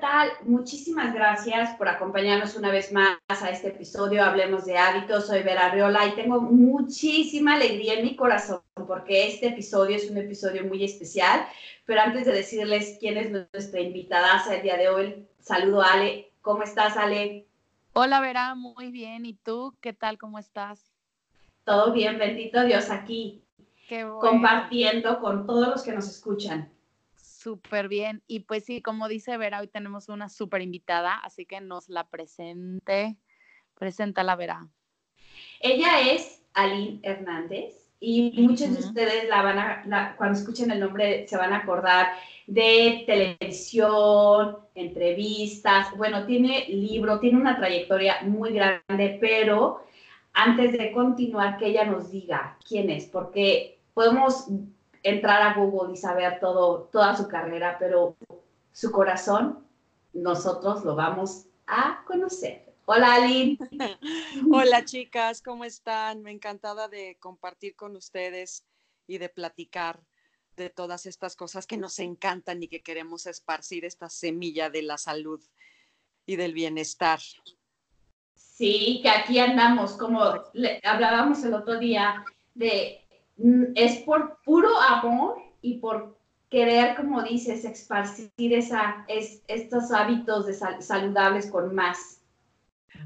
Tal? Muchísimas gracias por acompañarnos una vez más a este episodio Hablemos de Hábitos. Soy Vera Riola y tengo muchísima alegría en mi corazón porque este episodio es un episodio muy especial. Pero antes de decirles quién es nuestra invitada el día de hoy, saludo a Ale. ¿Cómo estás, Ale? Hola, Vera, muy bien. ¿Y tú? ¿Qué tal? ¿Cómo estás? Todo bien, bendito Dios, aquí. Compartiendo con todos los que nos escuchan. Súper bien. Y pues sí, como dice Vera, hoy tenemos una súper invitada, así que nos la presente. Presenta la Vera. Ella es Aline Hernández y muchos de ustedes la van a, cuando escuchen el nombre se van a acordar de televisión, entrevistas. Bueno, tiene libro, tiene una trayectoria muy grande, pero antes de continuar, que ella nos diga quién es, porque podemos entrar a Google y saber todo, toda su carrera, pero su corazón, nosotros lo vamos a conocer. Hola, Aline. Hola, chicas, ¿cómo están? Me encantada de compartir con ustedes y de platicar de todas estas cosas que nos encantan y que queremos esparcir esta semilla de la salud y del bienestar. Sí, que aquí andamos, como hablábamos el otro día, de es por puro amor y por querer, como dices, esparcir esa, es, estos hábitos de saludables con más.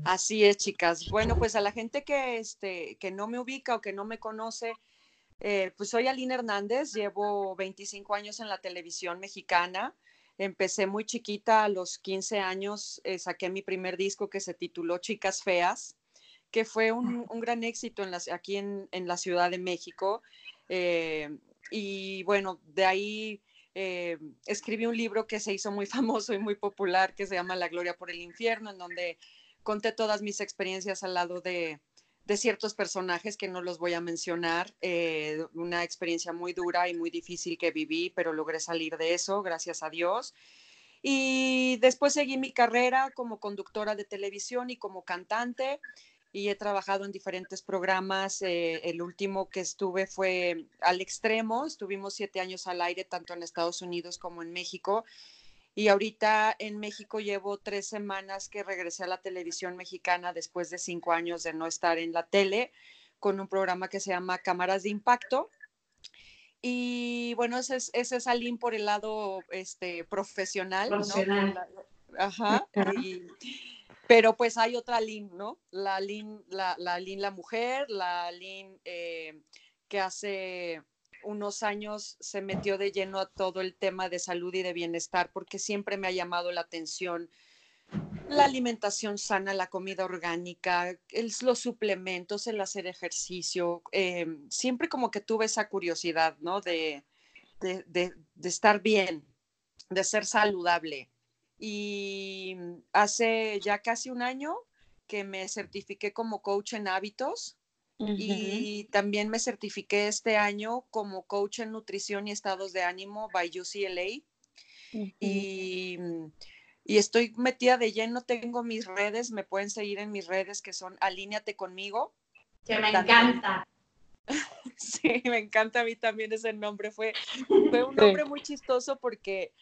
Así es, chicas. Bueno, pues a la gente que, este, que no me ubica o que no me conoce, eh, pues soy Aline Hernández, llevo 25 años en la televisión mexicana. Empecé muy chiquita, a los 15 años eh, saqué mi primer disco que se tituló Chicas Feas que fue un, gran éxito en aquí en, la Ciudad de México. Eh, y bueno, de ahí eh, escribí un libro que se hizo muy famoso y muy popular, que se llama La Gloria por el Infierno, en donde conté todas mis experiencias al lado de, ciertos personajes que no los voy a mencionar. Eh, una experiencia muy dura y muy difícil que viví, pero logré salir de eso, gracias a Dios. Y después seguí mi carrera como conductora de televisión y como cantante y he trabajado en diferentes programas. Eh, el último que estuve fue Al Extremo, estuvimos siete años al aire, tanto en Estados Unidos como en México. Y ahorita en México llevo tres semanas que regresé a la televisión mexicana después de cinco años de no estar en la tele, con un programa que se llama Cámaras de Impacto. Y bueno, ese es, ese es Aline por el lado este, profesional. profesional. Ajá. Y, pero pues hay otra Lin, ¿no? La Lin, la, la, la mujer, la Lin eh, que hace unos años se metió de lleno a todo el tema de salud y de bienestar, porque siempre me ha llamado la atención la alimentación sana, la comida orgánica, los suplementos, el hacer ejercicio. Eh, siempre como que tuve esa curiosidad, ¿no? De, de, de estar bien, de ser saludable y hace ya casi un año que me certifiqué como coach en hábitos y también me certifiqué este año como coach en nutrición y estados de ánimo by UCLA. y, y, estoy metida de lleno, tengo mis redes, me pueden seguir en mis redes que son Alíneate conmigo. Que me encanta. Sí, me encanta a mí también ese nombre. Fue, fue un nombre muy chistoso porque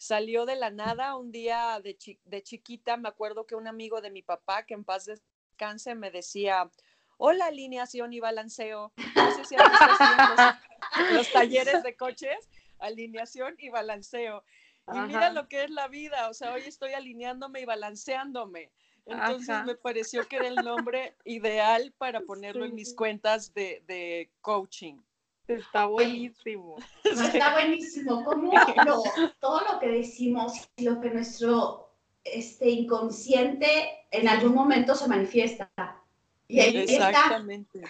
salió de la nada un día de, de, chiquita. Me acuerdo que un amigo de mi papá, que en paz descanse, me decía, hola alineación y balanceo. No sé si los, talleres de coches, alineación y balanceo. Y mira lo que es la vida, o sea, hoy estoy alineándome y balanceándome. Entonces me pareció que era el nombre ideal para ponerlo en mis cuentas de, de coaching. Está buenísimo. Está buenísimo. Como todo lo que decimos, lo que nuestro este, inconsciente en algún momento se manifiesta. Y Exactamente.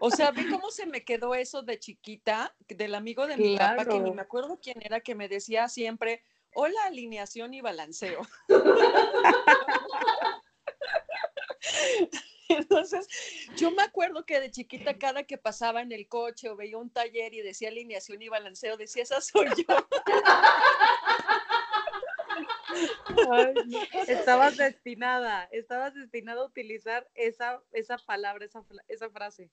O sea, vi cómo se me quedó eso de chiquita, del amigo de mi papá, que ni me acuerdo quién era, que me decía siempre, hola, alineación y balanceo. Entonces, yo me acuerdo que de chiquita, cada que pasaba en el coche o veía un taller y decía alineación y balanceo, decía, esa soy yo. estabas destinada, estabas destinada a utilizar esa, esa palabra, esa, esa frase.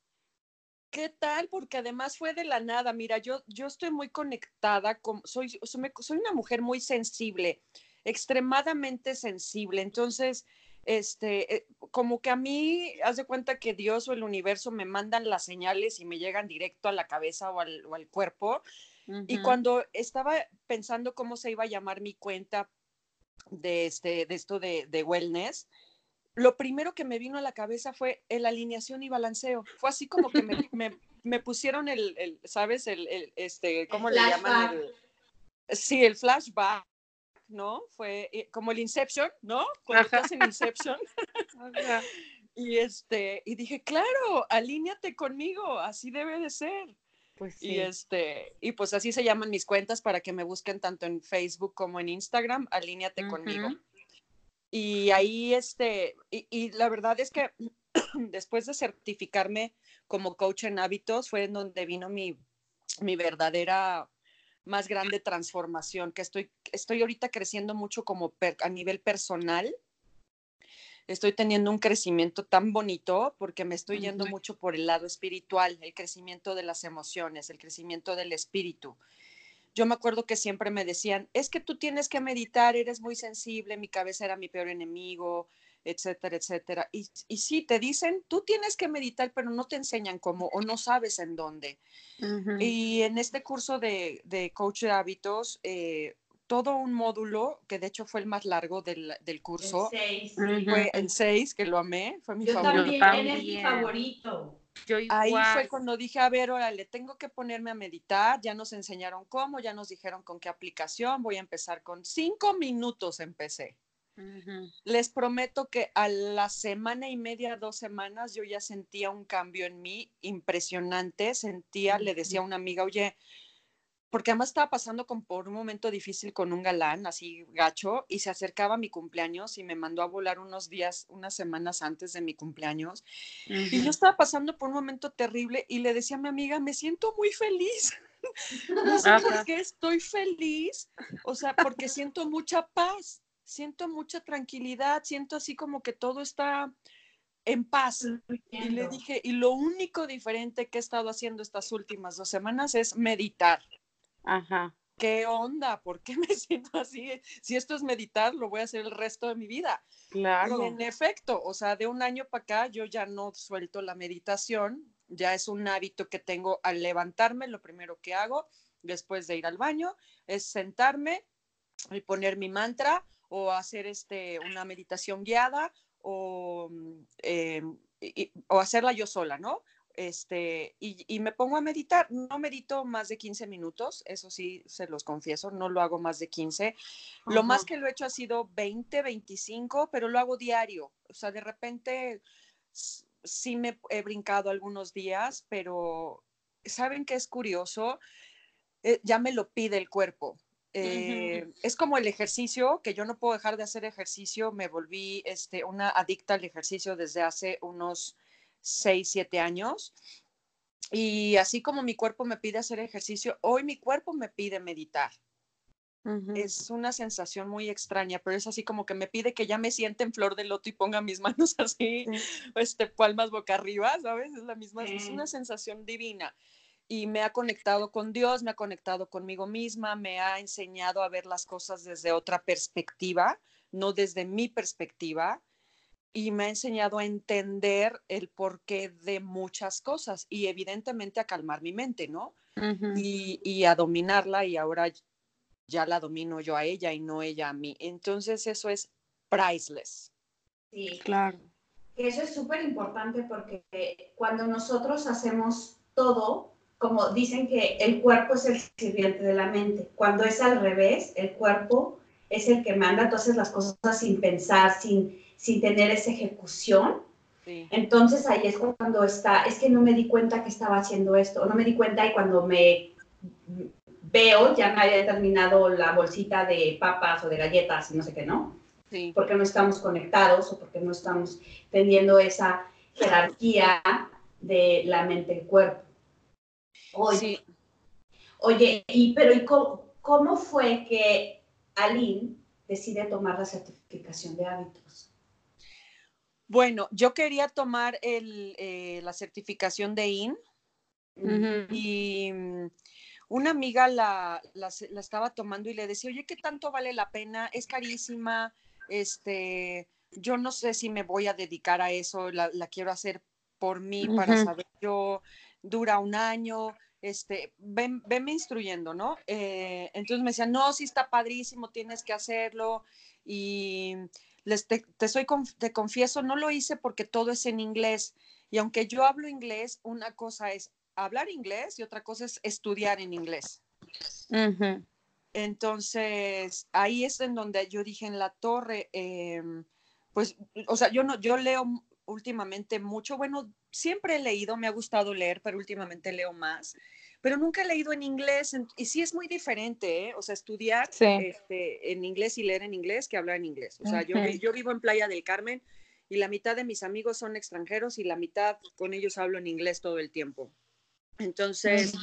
¿Qué tal? Porque además fue de la nada. Mira, yo, yo estoy muy conectada, con, soy, soy una mujer muy sensible, extremadamente sensible. Entonces, este, eh, como que a mí, haz de cuenta que Dios o el universo me mandan las señales y me llegan directo a la cabeza o al, o al cuerpo. Y cuando estaba pensando cómo se iba a llamar mi cuenta de, este, de esto de, de, wellness, lo primero que me vino a la cabeza fue el alineación y balanceo. Fue así como que me, me, me pusieron el, el, ¿sabes? El, el este, ¿cómo le llaman? El, sí, el flashback ¿no? Fue eh, como el Inception, ¿no? Cuando estás en Inception. y este, y dije, claro, alíñate conmigo, así debe de ser. Pues sí. Y este, y pues así se llaman mis cuentas para que me busquen tanto en Facebook como en Instagram, alíñate conmigo. Y ahí, este, y, y la verdad es que después de certificarme como coach en hábitos, fue en donde vino mi, mi verdadera más grande transformación, que estoy, estoy ahorita creciendo mucho como a nivel personal. Estoy teniendo un crecimiento tan bonito porque me estoy yendo mucho por el lado espiritual, el crecimiento de las emociones, el crecimiento del espíritu. Yo me acuerdo que siempre me decían, es que tú tienes que meditar, eres muy sensible, mi cabeza era mi peor enemigo, etcétera, etcétera. Y, y sí, te dicen, tú tienes que meditar, pero no te enseñan cómo o no sabes en dónde. Y en este curso de, de coach de hábitos, eh, todo un módulo, que de hecho fue el más largo del, del curso, el 6. fue el 6, que lo amé, fue mi Yo favorito. También, es mi favorito. Yo Ahí fue cuando dije, a ver, órale, tengo que ponerme a meditar, ya nos enseñaron cómo, ya nos dijeron con qué aplicación, voy a empezar con cinco minutos, empecé. Les prometo que a la semana y media, dos semanas, yo ya sentía un cambio en mí impresionante. Sentía, le decía a una amiga, oye, porque además estaba pasando con, por un momento difícil con un galán, así gacho, y se acercaba mi cumpleaños y me mandó a volar unos días, unas semanas antes de mi cumpleaños. Y yo estaba pasando por un momento terrible y le decía a mi amiga, me siento muy feliz. no sé por qué estoy feliz, o sea, porque siento mucha paz siento mucha tranquilidad, siento así como que todo está en paz. Y le dije, y lo único diferente que he estado haciendo estas últimas dos semanas es meditar. Ajá. ¿Qué onda? ¿Por qué me siento así? Si esto es meditar, lo voy a hacer el resto de mi vida. Claro. Y en efecto, o sea, de un año para acá yo ya no suelto la meditación, ya es un hábito que tengo al levantarme, lo primero que hago después de ir al baño es sentarme y poner mi mantra o hacer este, una meditación guiada o, mm, eh, o hacerla yo sola, ¿no? Este, y, y, me pongo a meditar. No medito más de 15 minutos, eso sí, se los confieso, no lo hago más de 15. Uh -huh. Lo más que lo he hecho ha sido 20, 25, pero lo hago diario. O sea, de repente sí me he brincado algunos días, pero ¿saben qué es curioso? Eh, ya me lo pide el cuerpo. Eh, uh -huh. Es como el ejercicio, que yo no puedo dejar de hacer ejercicio. Me volví este, una adicta al ejercicio desde hace unos 6, 7 años. Y así como mi cuerpo me pide hacer ejercicio, hoy mi cuerpo me pide meditar. Uh -huh. Es una sensación muy extraña, pero es así como que me pide que ya me siente en flor de loto y ponga mis manos así, sí. este, palmas boca arriba, ¿sabes? Es la misma, sí. es una sensación divina y me ha conectado con Dios, me ha conectado conmigo misma, me ha enseñado a ver las cosas desde otra perspectiva, no desde mi perspectiva, y me ha enseñado a entender el porqué de muchas cosas y evidentemente a calmar mi mente, ¿no? Uh -huh. y, y, a dominarla y ahora ya la domino yo a ella y no ella a mí. Entonces eso es priceless. Sí, claro. Eso es súper importante porque cuando nosotros hacemos todo, como dicen que el cuerpo es el sirviente de la mente. Cuando es al revés, el cuerpo es el que manda entonces las cosas sin pensar, sin, sin tener esa ejecución. Sí. Entonces ahí es cuando está, es que no me di cuenta que estaba haciendo esto, o no me di cuenta y cuando me veo ya me había terminado la bolsita de papas o de galletas y no sé qué, ¿no? Sí. Porque no estamos conectados o porque no estamos teniendo esa, jerarquía de la mente y cuerpo. Oye, oye y, pero ¿y cómo, fue que Aline decide tomar la certificación de hábitos? Bueno, yo quería tomar eh, la certificación de IN y mm, una amiga la, la, estaba tomando y le decía, oye, ¿qué tanto vale la pena? Es carísima, este, yo no sé si me voy a dedicar a eso, la, quiero hacer por mí para saber yo, dura un año, este, ven, venme instruyendo, ¿no? Eh, entonces me decía, no, sí está padrísimo, tienes que hacerlo. Y les, te, soy, te confieso, no lo hice porque todo es en inglés. Y aunque yo hablo inglés, una cosa es hablar inglés y otra cosa es estudiar en inglés. Entonces, ahí es en donde yo dije en la torre, em, pues, o sea, yo no, yo leo últimamente mucho, bueno, siempre he leído, me ha gustado leer, pero últimamente leo más, pero nunca he leído en inglés, y sí es muy diferente, ¿eh? o sea, estudiar este, en inglés y leer en inglés que hablar en inglés. O sea, yo, yo vivo en Playa del Carmen y la mitad de mis amigos son extranjeros y la mitad con ellos hablo en inglés todo el tiempo. Entonces,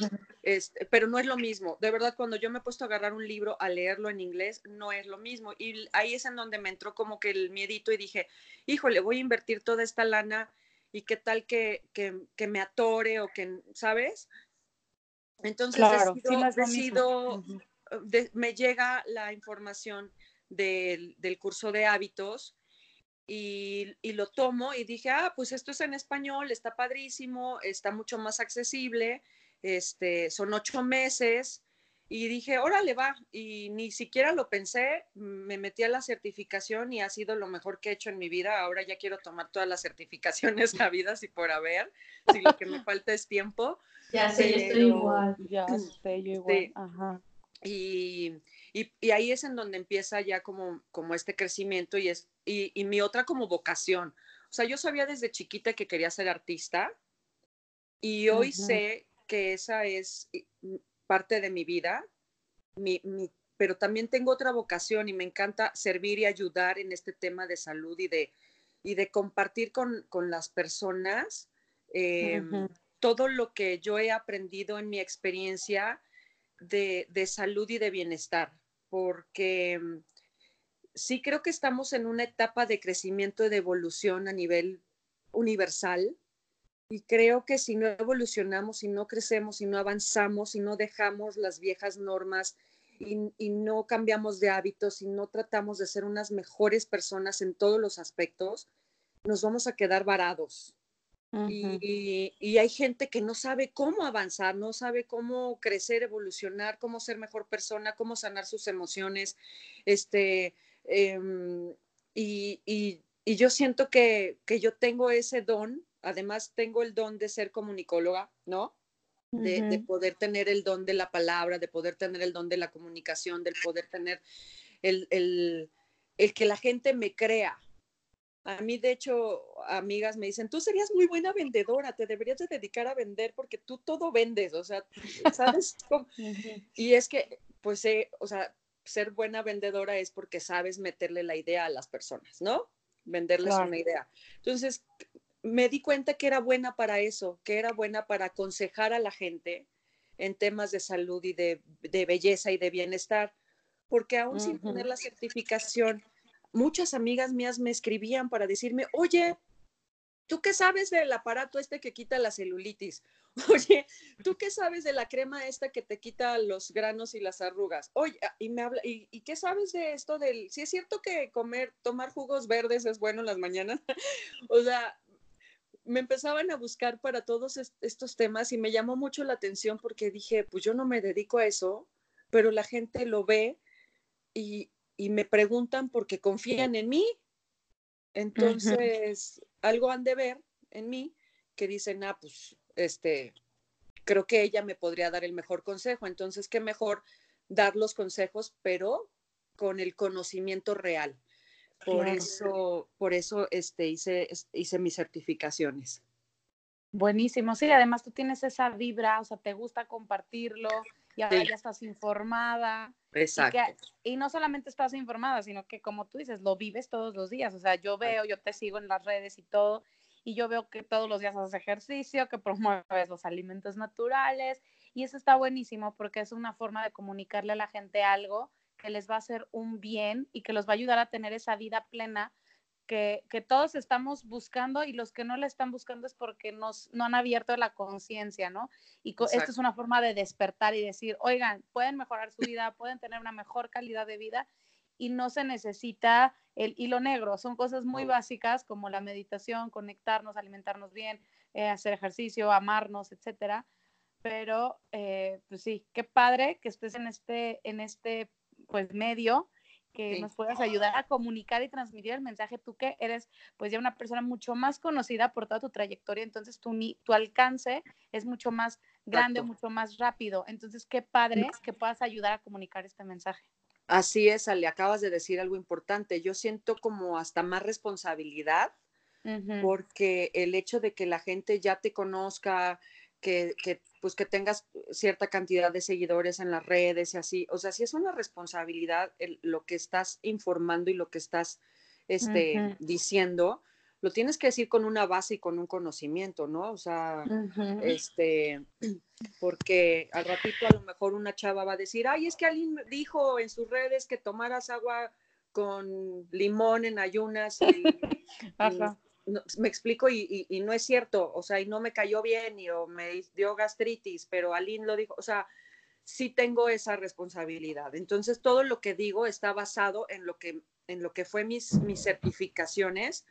este, pero no es lo mismo. De verdad, cuando yo me he puesto a agarrar un libro a leerlo en inglés, no es lo mismo. Y ahí es en donde me entró como que el miedito y dije, híjole, voy a invertir toda esta lana y qué tal que, que, me atore o que, ¿sabes? Entonces, decido, me llega la información del, del curso de hábitos y, lo tomo y dije, ah, pues esto es en español, está padrísimo, está mucho más accesible, este, son ocho meses. Y dije, órale, va. Y ni siquiera lo pensé, me metí a la certificación y ha sido lo mejor que he hecho en mi vida. Ahora ya quiero tomar todas las certificaciones habidas y por haber, si lo que me falta es tiempo. Ya sé, yo estoy igual. Ya sé, yo igual. Ajá. Y, y, ahí es en donde empieza ya como, como este crecimiento y, es, y, mi otra como vocación. O sea, yo sabía desde chiquita que quería ser artista y hoy sé que esa es parte de mi vida, mi, mi, pero también tengo otra vocación y me encanta servir y ayudar en este tema de salud y de, y de compartir con, con las personas em, todo lo que yo he aprendido en mi experiencia de, salud y de bienestar porque mm, sí creo que estamos en una etapa de crecimiento y de evolución a nivel universal. Y creo que si no evolucionamos, si no crecemos, si no avanzamos, si no dejamos las viejas normas y, no cambiamos de hábitos, y no tratamos de ser unas mejores personas en todos los aspectos, nos vamos a quedar varados y, hay gente que no sabe cómo avanzar, no sabe cómo crecer, evolucionar, cómo ser mejor persona, cómo sanar sus emociones. Este, em, y, yo siento que, yo tengo ese don, además tengo el don de ser comunicóloga, ¿no? De, poder tener el don de la palabra, de poder tener el don de la comunicación, del poder tener el, el que la gente me crea, a mí, de hecho, amigas me dicen, tú serías muy buena vendedora, te deberías de dedicar a vender porque tú todo vendes, o sea, ¿sabes? y es que, pues, eh, o sea, ser buena vendedora es porque sabes meterle la idea a las personas, ¿no? Venderles una idea. Entonces, me di cuenta que era buena para eso, que era buena para aconsejar a la gente en temas de salud y de, belleza y de bienestar, porque aún sin tener la certificación, muchas amigas mías me escribían para decirme, oye, ¿tú qué sabes del aparato este que quita la celulitis? Oye, ¿tú qué sabes de la crema esta que te quita los granos y las arrugas? Oye, ah, y me habla, ¿y, qué sabes de esto del, si es cierto que comer, tomar jugos verdes es bueno en las mañanas? o sea, me empezaban a buscar para todos estos temas y me llamó mucho la atención porque dije, pues yo no me dedico a eso, pero la gente lo ve y, y me preguntan porque confían en mí. Entonces, algo han de ver en mí que dicen, ah, pues, este, creo que ella me podría dar el mejor consejo. Entonces, qué mejor dar los consejos, pero con el conocimiento real. Por eso, por eso este, hice, hice mis certificaciones. Buenísimo, sí, además tú tienes esa vibra, o sea, te gusta compartirlo, y ahora ya estás informada. Exacto. Y, no solamente estás informada, sino que como tú dices, lo vives todos los días. O sea, yo veo, yo te sigo en las redes y todo, y yo veo que todos los días haces ejercicio, que promueves los alimentos naturales y eso está buenísimo porque es una forma de comunicarle a la gente algo que les va a hacer un bien y que los va a ayudar a tener esa vida plena que, todos estamos buscando y los que no la están buscando es porque nos, no han abierto la conciencia, ¿no? Y esto es una forma de despertar y decir, oigan, pueden mejorar su vida, pueden tener una mejor calidad de vida y no se necesita el hilo negro. Son cosas muy básicas como la meditación, conectarnos, alimentarnos bien, eh, hacer ejercicio, amarnos, etcétera. Pero, eh, pues sí, qué padre que estés en este, en este pues medio que nos puedas ayudar a comunicar y transmitir el mensaje, tú que eres pues ya una persona mucho más conocida por toda tu trayectoria, entonces tu, tu alcance es mucho más grande, mucho más rápido. Entonces, qué padre que puedas ayudar a comunicar este mensaje. Así es, Ale, acabas de decir algo importante. Yo siento como hasta más responsabilidad porque el hecho de que la gente ya te conozca, que, que, pues que tengas cierta cantidad de seguidores en las redes y así, o sea, sí es una responsabilidad lo que estás informando y lo que estás este, diciendo, lo tienes que decir con una base y con un conocimiento, ¿no? O sea, este, porque al ratito a lo mejor una chava va a decir, ay, es que alguien dijo en sus redes que tomaras agua con limón en ayunas y, me explico y, no es cierto, o sea, y no me cayó bien y o me dio gastritis, pero Aline lo dijo, o sea, sí tengo esa responsabilidad. Entonces, todo lo que digo está basado en lo que, en lo que fue mis, mis certificaciones.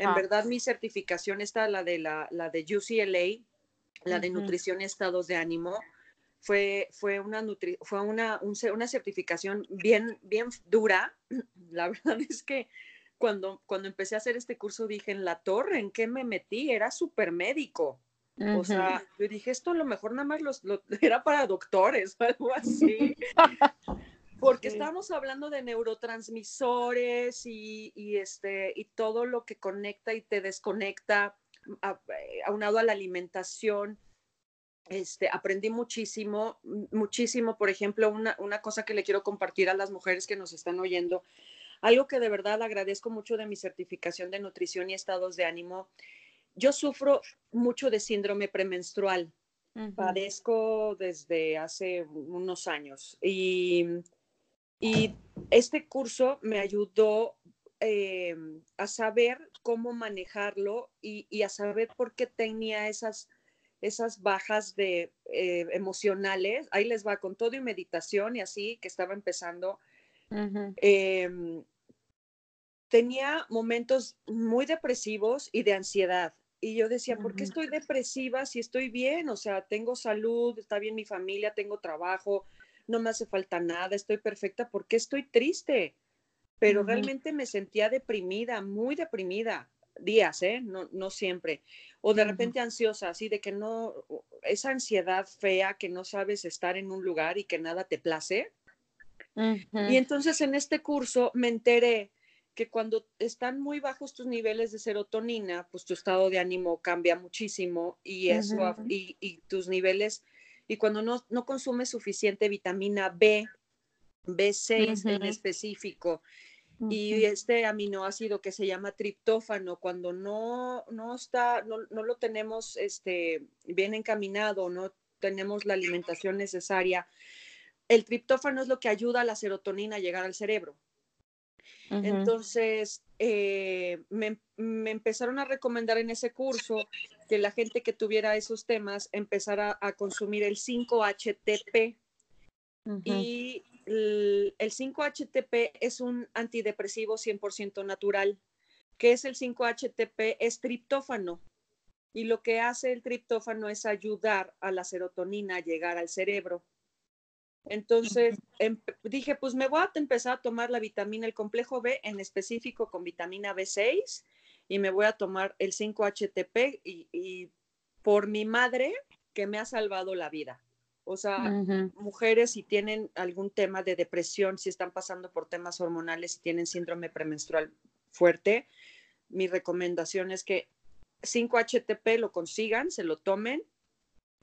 En verdad, mi certificación está la de, la, la de UCLA, la de nutrición y estados de ánimo. Fue, fue, una, fue una, una certificación bien, bien dura. La verdad es que cuando, cuando empecé a hacer este curso dije, en la torre, ¿en qué me metí? Era súper médico. O sea, yo dije, esto a lo mejor nada más los, era para doctores o algo así. Porque estábamos hablando de neurotransmisores y, y, este, y todo lo que conecta y te desconecta, eh, aunado a la alimentación. Este, aprendí muchísimo, muchísimo. Por ejemplo, una, una cosa que le quiero compartir a las mujeres que nos están oyendo algo que de verdad agradezco mucho de mi certificación de nutrición y estados de ánimo. Yo sufro mucho de síndrome premenstrual. Padezco desde hace unos años y, y este curso me ayudó eh, a saber cómo manejarlo y, y, a saber por qué tenía esas, esas bajas de, eh, emocionales. Ahí les va con todo y meditación y así que estaba empezando Em, tenía momentos muy depresivos y de ansiedad. Y yo decía, ¿por qué estoy depresiva si estoy bien? O sea, tengo salud, está bien mi familia, tengo trabajo, no me hace falta nada, estoy perfecta, ¿por qué estoy triste? Pero realmente me sentía deprimida, muy deprimida, días, ¿eh? No, no siempre. O de repente ansiosa, así de que no, esa ansiedad fea que no sabes estar en un lugar y que nada te place. Y entonces en este curso me enteré que cuando están muy bajos tus niveles de serotonina, pues tu estado de ánimo cambia muchísimo y eso, y, tus niveles, y cuando no, no consumes suficiente vitamina B, B6 en específico, y este aminoácido que se llama triptófano, cuando no, no está, no, no, lo tenemos este, bien encaminado, no tenemos la alimentación necesaria, el triptófano es lo que ayuda a la serotonina a llegar al cerebro. Entonces, eh, me, empezaron a recomendar en ese curso que la gente que tuviera esos temas empezara a consumir el 5-HTP. Y el, 5-HTP es un antidepresivo 100% natural. ¿Qué es el 5-HTP? Es triptófano. Y lo que hace el triptófano es ayudar a la serotonina a llegar al cerebro. Entonces dije, pues me voy a empezar a tomar la vitamina, el complejo B en específico con vitamina B6 y me voy a tomar el 5-HTP y, por mi madre que me ha salvado la vida. O sea, mujeres si tienen algún tema de depresión, si están pasando por temas hormonales, si tienen síndrome premenstrual fuerte, mi recomendación es que 5-HTP lo consigan, se lo tomen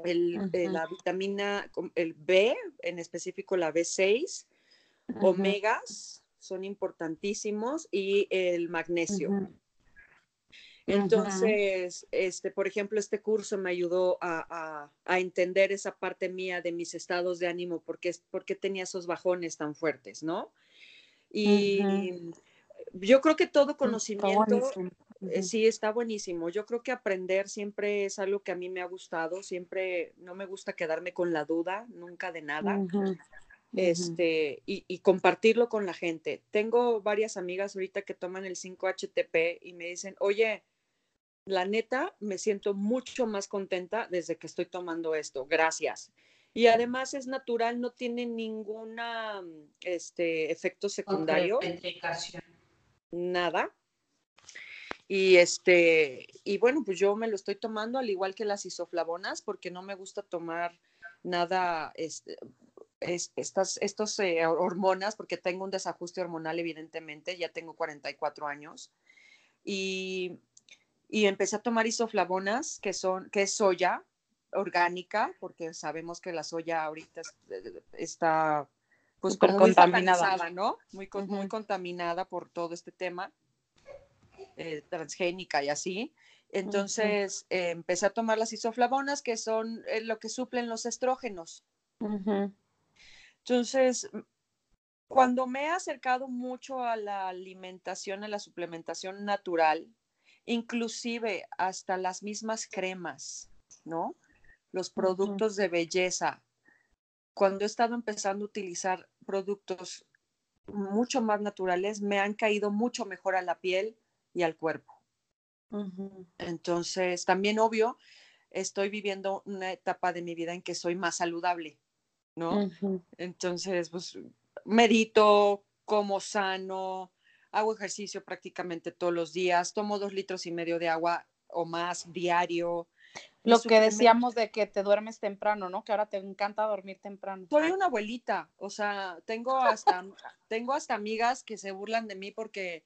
el, eh, la vitamina, el B, en específico la B6, omegas son importantísimos y el magnesio. Entonces, este, por ejemplo, este curso me ayudó a, a, entender esa parte mía de mis estados de ánimo, porque, porque tenía esos bajones tan fuertes, ¿no? Y yo creo que todo conocimiento, eh, sí, está buenísimo. Yo creo que aprender siempre es algo que a mí me ha gustado, siempre no me gusta quedarme con la duda, nunca de nada. Este, y, y, compartirlo con la gente. Tengo varias amigas ahorita que toman el 5-HTP y me dicen, oye, la neta, me siento mucho más contenta desde que estoy tomando esto. Gracias. Y además es natural, no tiene ningún este, efecto secundario. Nada. Y este, y bueno, pues yo me lo estoy tomando al igual que las isoflavonas, porque no me gusta tomar nada, este, estas estos, eh, hormonas, porque tengo un desajuste hormonal, evidentemente, ya tengo 44 años. Y y empecé a tomar isoflavonas, que, son, que es soya orgánica, porque sabemos que la soya ahorita eh, está pues como contaminada, ¿no? Muy, muy contaminada por todo este tema eh, transgénica y así. Entonces eh, empecé a tomar las isoflavonas, que son lo que suplen los estrógenos. Entonces, cuando me he acercado mucho a la alimentación, a la suplementación natural, inclusive hasta las mismas cremas, ¿no? Los productos de belleza. Cuando he estado empezando a utilizar productos mucho más naturales, me han caído mucho mejor a la piel y al cuerpo. Entonces, también obvio, estoy viviendo una etapa de mi vida en que soy más saludable, ¿no? Entonces, pues medito, como sano, hago ejercicio prácticamente todos los días, tomo dos litros y medio de agua o más diario. Lo que decíamos de que te duermes temprano, ¿no? Que ahora te encanta dormir temprano. Soy una abuelita, o sea, tengo hasta, tengo hasta amigas que se burlan de mí porque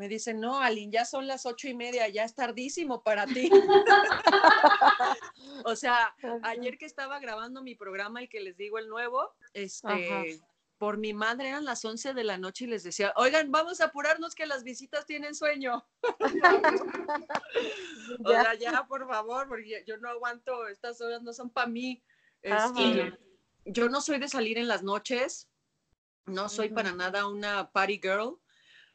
me dicen, no, Aline, ya son las ocho y media, ya es tardísimo para ti. o sea, ayer que estaba grabando mi programa, el que les digo el nuevo, este, por mi madre eran las 11 de la noche y les decía, oigan, vamos a apurarnos que las visitas tienen sueño. o sea, ya, por favor, porque yo no aguanto, estas horas no son para mí. Este, yo no soy de salir en las noches, no soy para nada una party girl.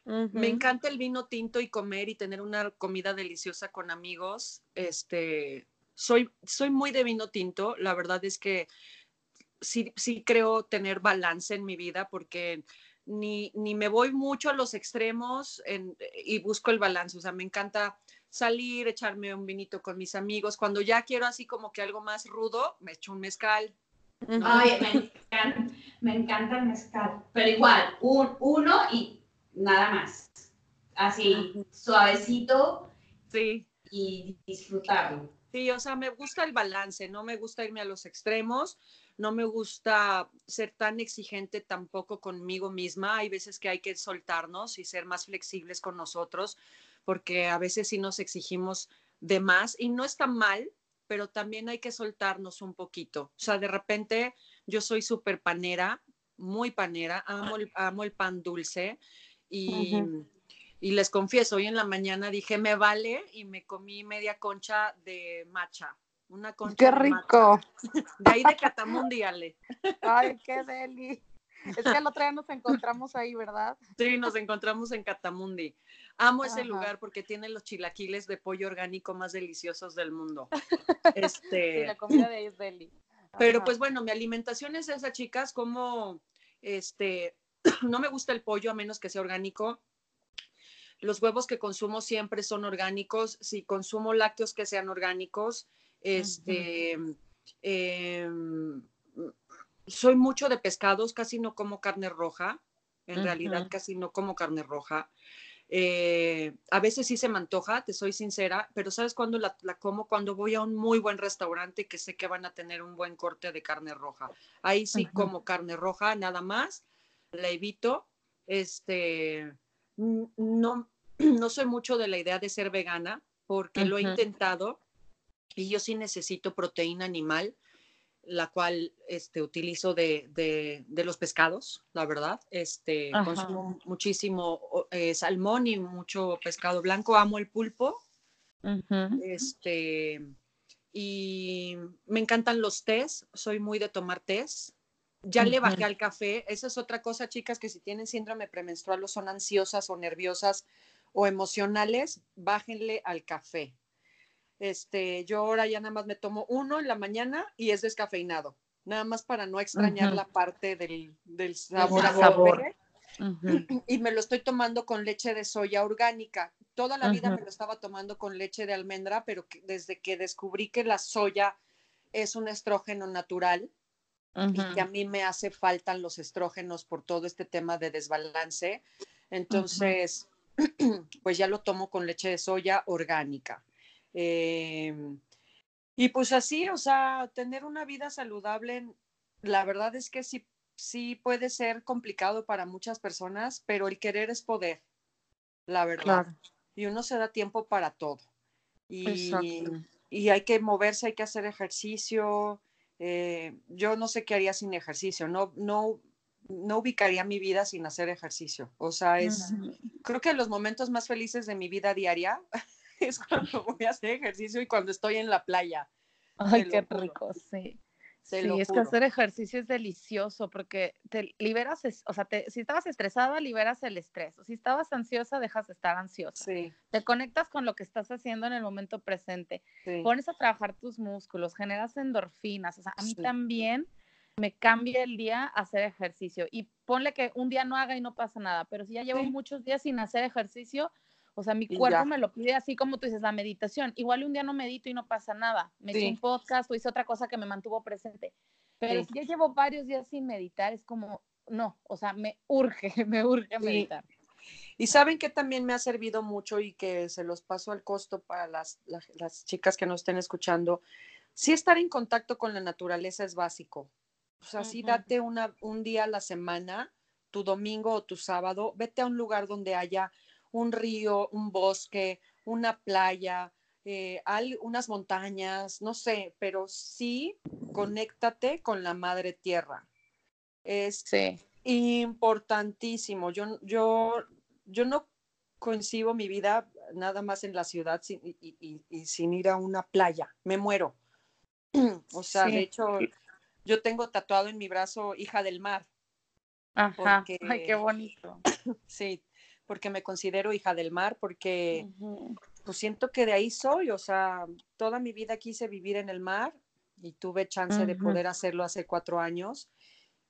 Me encanta el vino tinto y comer y tener una comida deliciosa con amigos. Este, soy, soy muy de vino tinto. La verdad es que sí, sí creo tener balance en mi vida porque ni, ni me voy mucho a los extremos y busco el balance. O sea, me encanta salir, echarme un vinito con mis amigos. Cuando ya quiero así como que algo más rudo, me echo un mezcal. Ay, me encanta, el mezcal. Pero igual, un, uno y nada más. Así, suavecito. Sí. Y disfrutarlo. Sí, o sea, me gusta el balance, no me gusta irme a los extremos no me gusta ser tan exigente tampoco conmigo misma. Hay veces que hay que soltarnos y ser más flexibles con nosotros, porque a veces sí nos exigimos de más y no está mal, pero también hay que soltarnos un poquito. O sea, de repente yo soy súper panera, muy panera, amo el, amo el pan dulce y, y les confieso, hoy en la mañana dije, me vale y me comí media concha de matcha una concha. ¡Qué rico! De, ahí de Catamundi, Ale. Ay, qué deli. Es que el otro día nos encontramos ahí, ¿verdad? Sí, nos encontramos en Catamundi. Amo ese lugar porque tiene los chilaquiles de pollo orgánico más deliciosos del mundo. Este... Sí, la comida de ahí es deli. Pero pues bueno, mi alimentación es esa, chicas, como este, no me gusta el pollo a menos que sea orgánico. Los huevos que consumo siempre son orgánicos. Si consumo lácteos que sean orgánicos, este, em, soy mucho de pescados, casi no como carne roja. En realidad casi no como carne roja. Eh, a veces sí se me antoja, te soy sincera, pero ¿sabes cuándo la, como? Cuando voy a un muy buen restaurante que sé que van a tener un buen corte de carne roja. Ahí sí como carne roja, nada más, la evito. Este, no, no soy mucho de la idea de ser vegana porque lo he intentado y yo sí necesito proteína animal, la cual este, utilizo de, de, los pescados, la verdad. Este, consumo muchísimo eh, salmón y mucho pescado blanco. Amo el pulpo. Este, y me encantan los tés, soy muy de tomar tés. Ya le bajé al café. Esa es otra cosa, chicas, que si tienen síndrome premenstrual o son ansiosas o nerviosas o emocionales, bájenle al café. Este, yo ahora ya nada más me tomo uno en la mañana y es descafeinado, nada más para no extrañar la parte del, del sabor y me lo estoy tomando con leche de soya orgánica. Toda la vida me lo estaba tomando con leche de almendra, pero que- desde que descubrí que la soya es un estrógeno natural y que a mí me hace falta los estrógenos por todo este tema de desbalance, entonces pues ya lo tomo con leche de soya orgánica. Eh, y pues así, o sea, tener una vida saludable, la verdad es que sí, sí puede ser complicado para muchas personas, pero el querer es poder, la verdad. Claro. Y uno se da tiempo para todo. Y, y hay que moverse, hay que hacer ejercicio. Eh, yo no sé qué haría sin ejercicio, no, no, no ubicaría mi vida sin hacer ejercicio. O sea, es, Ujú. creo que los momentos más felices de mi vida diaria es cuando voy a hacer ejercicio y cuando estoy en la playa. Ay, qué rico, sí. Sí, lo es que hacer ejercicio es delicioso porque te liberas, es- o sea, te- si estabas estresada, liberas el estrés. O si estabas ansiosa, dejas de estar ansiosa. Sí, Te conectas con lo que estás haciendo en el momento presente. sí. Pones a trabajar tus músculos, generas endorfinas. O sea, a mí Sí. también me cambia el día hacer ejercicio. Y ponle que un día no haga y no pasa nada, pero si ya llevo muchos días sin hacer ejercicio, o sea, mi cuerpo ya. me lo pide así como tú dices, la meditación. Igual un día no medito y no pasa nada. Me Sí. un podcast o hice otra cosa que me mantuvo presente. Pero Sí. si ya llevo varios días sin meditar, es como, no, o sea, me urge, me urge Sí. meditar. Y saben que también me ha servido mucho y que se los paso al costo para las, las, las chicas que nos estén escuchando. Sí estar en contacto con la naturaleza es básico. O sea, sí Ujú. date una, un día a la semana, tu domingo o tu sábado, vete a un lugar donde haya un río, un bosque, una playa, eh, al- unas montañas, no sé, pero sí conéctate con la madre tierra. Es Sí. importantísimo. Yo, yo, yo no concibo mi vida nada más en la ciudad sin- y, y- y sin ir a una playa. Me muero. O sea, de hecho, yo tengo tatuado en mi brazo hija del mar. Ajá. Porque- Ay, qué bonito. Sí, porque me considero hija del mar, porque pues siento que de ahí soy. O sea, toda mi vida quise vivir en el mar y tuve chance de Ujú. poder hacerlo hace cuatro años.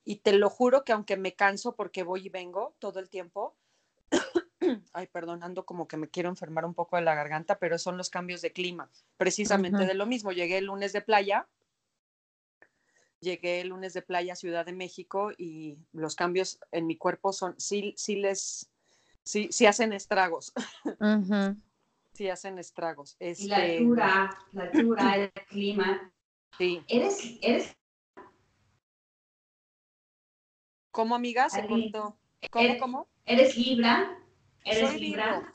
Y te lo juro que aunque me canso porque voy y vengo todo el tiempo, ay, perdón, ando como que me quiero enfermar un poco de la garganta, pero son los cambios de clima. Precisamente de lo mismo, llegué el lunes de playa, llegué el lunes de playa a Ciudad de México y los cambios en mi cuerpo son, sí, sí les, sí, sí hacen estragos, Ujú. sí hacen estragos. Y la Este, altura, la altura, el clima. sí. ¿Eres, eres, ¿Cómo, amiga? Se cortó. ¿Cómo, eres- cómo? eres Libra? ¿Eres Soy Libra? Virgo.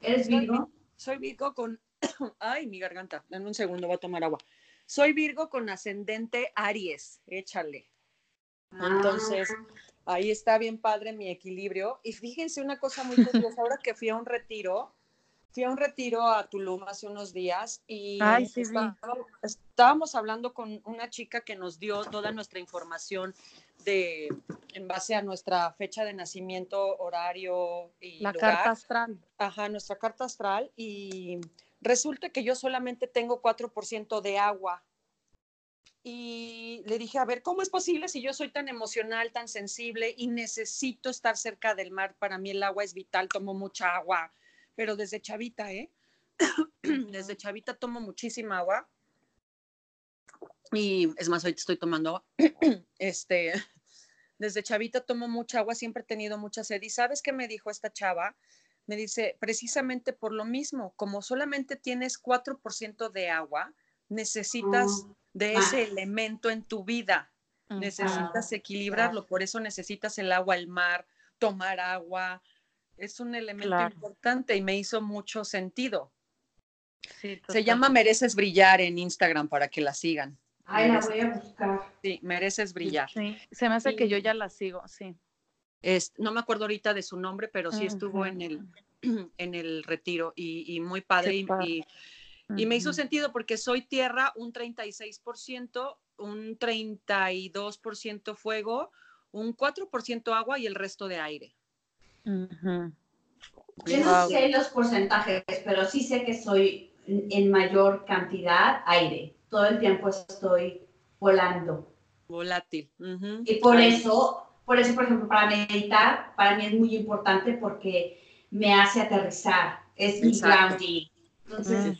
¿Eres Soy Virgo? Soy Virgo con. Ay, mi garganta. Dame un segundo, voy a tomar agua. Soy Virgo con ascendente Aries. Échale. Entonces, Ah, ahí está bien padre mi equilibrio. Y fíjense una cosa muy curiosa. Ahora que fui a un retiro, fui a un retiro a Tulum hace unos días y Ay, sí estábamos hablando con una chica que nos dio toda nuestra información de en base a nuestra fecha de nacimiento, horario y La lugar. carta astral. Ajá, nuestra carta astral y resulta que yo solamente tengo 4% de agua. Y le dije, a ver, ¿cómo es posible si yo soy tan emocional, tan sensible y necesito estar cerca del mar? Para mí el agua es vital, tomo mucha agua, pero desde chavita, ¿eh? Desde chavita tomo muchísima agua. Y es más, ahorita estoy tomando agua. Este, desde chavita tomo mucha agua, siempre he tenido mucha sed. ¿Y sabes qué me dijo esta chava? Me dice, precisamente por lo mismo, como solamente tienes 4% de agua, necesitas Mm, de más. ese elemento en tu vida. Necesitas equilibrarlo, por eso necesitas el agua, el mar, tomar agua. Es un elemento Claro. importante y me hizo mucho sentido. Sí, Se llama Mereces Brillar en Instagram para que la sigan. Ay, la voy a buscar. Sí, Mereces Brillar. Sí, se me hace que yo ya la sigo, sí. Es- no me acuerdo ahorita de su nombre, pero sí estuvo en el, en el retiro y, y muy padre. Qué Y, padre. y- Y me hizo sentido porque soy tierra un 36%, un 32% fuego, un 4% agua y el resto de aire. Yo no sé los porcentajes, pero sí sé que soy en mayor cantidad aire. Todo el tiempo estoy volando. Volátil. Y por eso, por eso, por ejemplo, para meditar, para mí es muy importante porque me hace aterrizar. Es mi grounding. Entonces,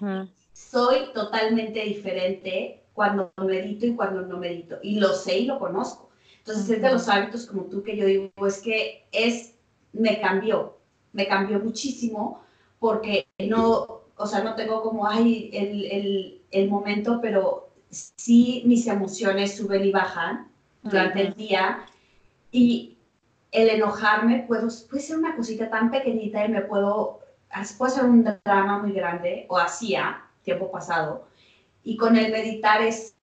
soy totalmente diferente cuando medito y cuando no medito. Y lo sé y lo conozco. Entonces, es de los hábitos como tú que yo digo, es que es, me cambió, me cambió muchísimo porque no, o sea, no tengo como, ay, el, el, el momento, pero sí mis emociones suben y bajan durante el día y el enojarme puedo, puede ser una cosita tan pequeñita y me puedo, puede ser un drama muy grande, o hacía tiempo pasado, y con el meditar es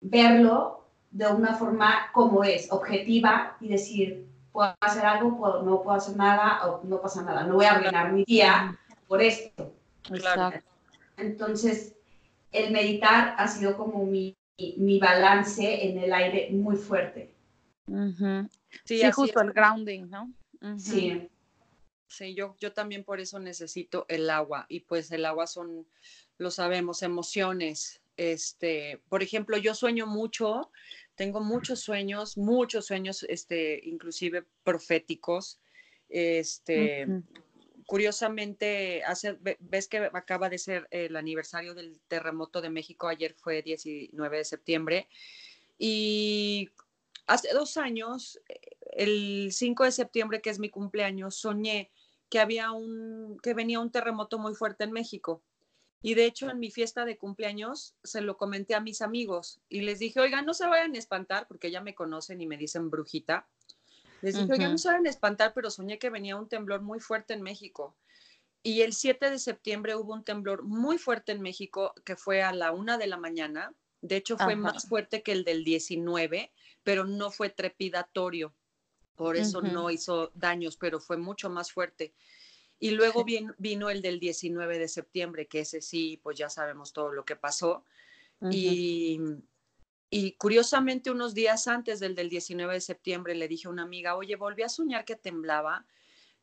verlo de una forma como es, objetiva, y decir, puedo hacer algo, puedo, no puedo hacer nada, o no pasa nada, no voy a arruinar mi día por esto. Claro. Entonces, el meditar ha sido como mi, mi balance en el aire muy fuerte. Sí, justo el grounding, ¿no? Sí. Sí, yo, yo también por eso necesito el agua y pues el agua son, lo sabemos, emociones. Este, por ejemplo, yo sueño mucho, tengo muchos sueños, muchos sueños, este, inclusive proféticos. Este, curiosamente, hace, ves que acaba de ser el aniversario del terremoto de México, ayer fue 19 de septiembre, y hace dos años, el 5 de septiembre, que es mi cumpleaños, soñé que había un, que venía un terremoto muy fuerte en México. Y de hecho, en mi fiesta de cumpleaños se lo comenté a mis amigos y les dije, oigan, no se vayan a espantar porque ya me conocen y me dicen brujita. Les dije, oigan, no se vayan a espantar, pero soñé que venía un temblor muy fuerte en México. Y el 7 de septiembre hubo un temblor muy fuerte en México que fue a la una de la mañana. De hecho, fue más fuerte que el del 19, pero no fue trepidatorio. Por eso no hizo daños, pero fue mucho más fuerte. Y luego vino, el del 19 de septiembre, que ese sí, pues ya sabemos todo lo que pasó. Y y curiosamente, unos días antes del, del 19 de septiembre, le dije a una amiga, oye, volví a soñar que temblaba,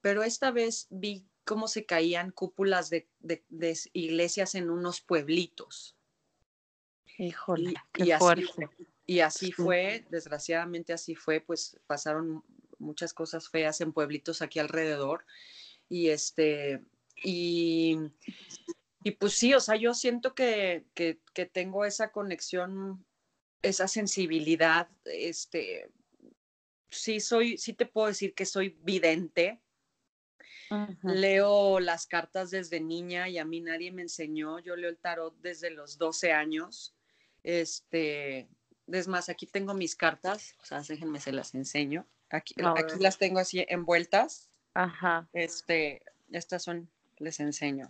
pero esta vez vi cómo se caían cúpulas de, de, iglesias en unos pueblitos. Híjole, y, y así, fue, y así fue, desgraciadamente así fue, pues pasaron muchas cosas feas en pueblitos aquí alrededor. Y este, y, y pues sí, o sea, yo siento que, que, que tengo esa conexión esa sensibilidad, este, sí soy, sí te puedo decir que soy vidente. Leo las cartas desde niña y a mí nadie me enseñó. Yo leo el tarot desde los 12 años. Este, es más, aquí tengo mis cartas, o sea, déjenme se las enseño. Aquí, aquí las tengo así envueltas. Ajá. Este, estas son, les enseño.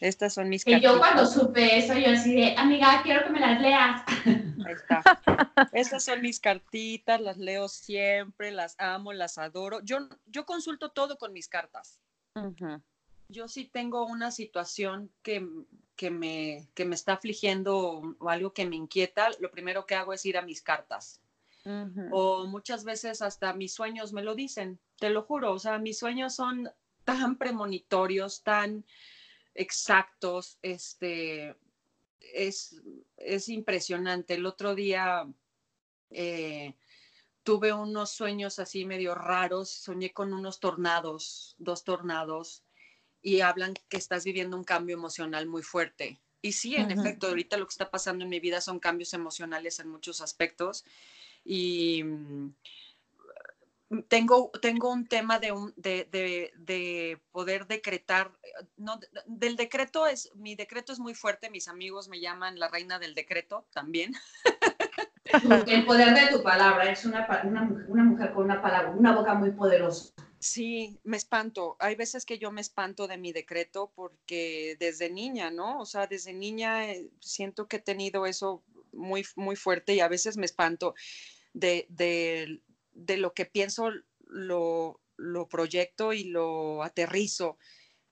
Estas son mis cartas. Y yo cuando supe eso, yo así de, amiga, quiero que me las leas. Ahí está. Estas son mis cartitas, las leo siempre, las amo, las adoro. Yo, yo consulto todo con mis cartas. Yo sí tengo una situación que, que, me, que me está afligiendo o algo que me inquieta, lo primero que hago es ir a mis cartas. O muchas veces hasta mis sueños me lo dicen, te lo juro, o sea, mis sueños son tan premonitorios, tan exactos, este, es, es impresionante. El otro día eh, tuve unos sueños así medio raros, soñé con unos tornados, dos tornados, y hablan que estás viviendo un cambio emocional muy fuerte. Y sí, en efecto, ahorita lo que está pasando en mi vida son cambios emocionales en muchos aspectos. Y tengo, tengo un tema de, un, de, de, de, poder decretar, no, del decreto es, mi decreto es muy fuerte, mis amigos me llaman la reina del decreto también. El poder de tu palabra, es una, una, una mujer con una palabra, una boca muy poderosa. Sí, me espanto. Hay veces que yo me espanto de mi decreto porque desde niña, ¿no? O sea, desde niña eh, siento que he tenido eso muy, muy fuerte y a veces me espanto de, de, de lo que pienso lo, lo proyecto y lo aterrizo.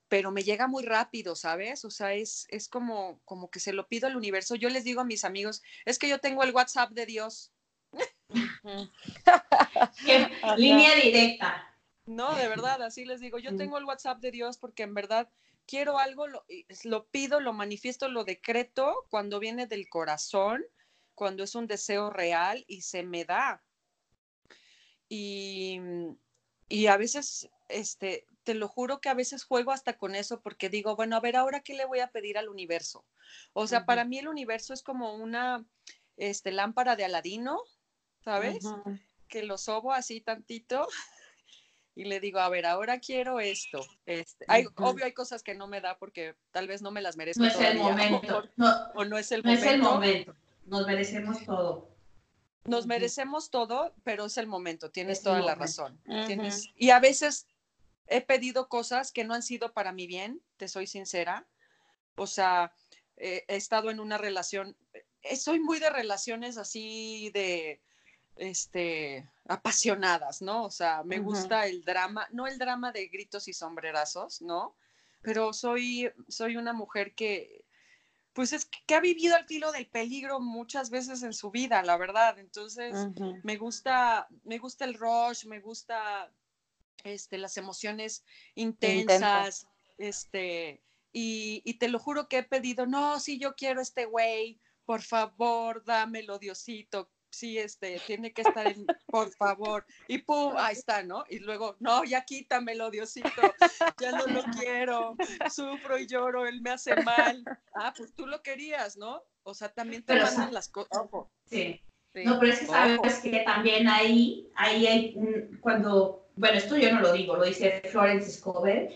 pero me llega muy rápido, ¿sabes? O sea, es, es como, como que se lo pido al universo. Yo les digo a mis amigos, es que yo tengo el WhatsApp de Dios. Línea directa. No, de verdad, así les digo, yo tengo el WhatsApp de Dios porque en verdad quiero algo, lo, lo pido, lo manifiesto, lo decreto cuando viene del corazón, cuando es un deseo real y se me da. Y, y a veces, este, te lo juro que a veces juego hasta con eso porque digo, bueno, a ver, ahora qué le voy a pedir al universo. O sea, para mí el universo es como una este, lámpara de Aladino, ¿sabes? Que lo sobo así tantito y le digo, a ver, ahora quiero esto. Este, hay, Obvio hay cosas que no me da porque tal vez no me las merezco. No es el momento. O, no, es el no momento. es el momento. Nos merecemos todo. Nos merecemos todo, pero es el momento, tienes toda la razón. ¿Tienes? Y a veces he pedido cosas que no han sido para mi bien, te soy sincera. O sea, he estado en una relación, eh, soy muy de relaciones así de, este, apasionadas, ¿no? O sea, me gusta el drama, no el drama de gritos y sombrerazos, ¿no? Pero soy, soy una mujer que, pues es que, ha vivido al filo del peligro muchas veces en su vida, la verdad. Entonces, me gusta, me gusta el rush, me gusta este, las emociones intensas, este, y, y, te lo juro que he pedido, no, si yo quiero este güey, por favor, dámelo, Diosito, sí, este, tiene que estar en, por favor, y pum, ahí está, ¿no? Y luego, no, ya quítamelo, Diosito, ya no lo quiero, sufro y lloro, él me hace mal. Ah, pues tú lo querías, ¿no? O sea, también te pasan las cosas. Sí. No, pero es que sabes que también ahí, ahí hay cuando bueno, esto yo no lo digo, lo dice Florence Scovel,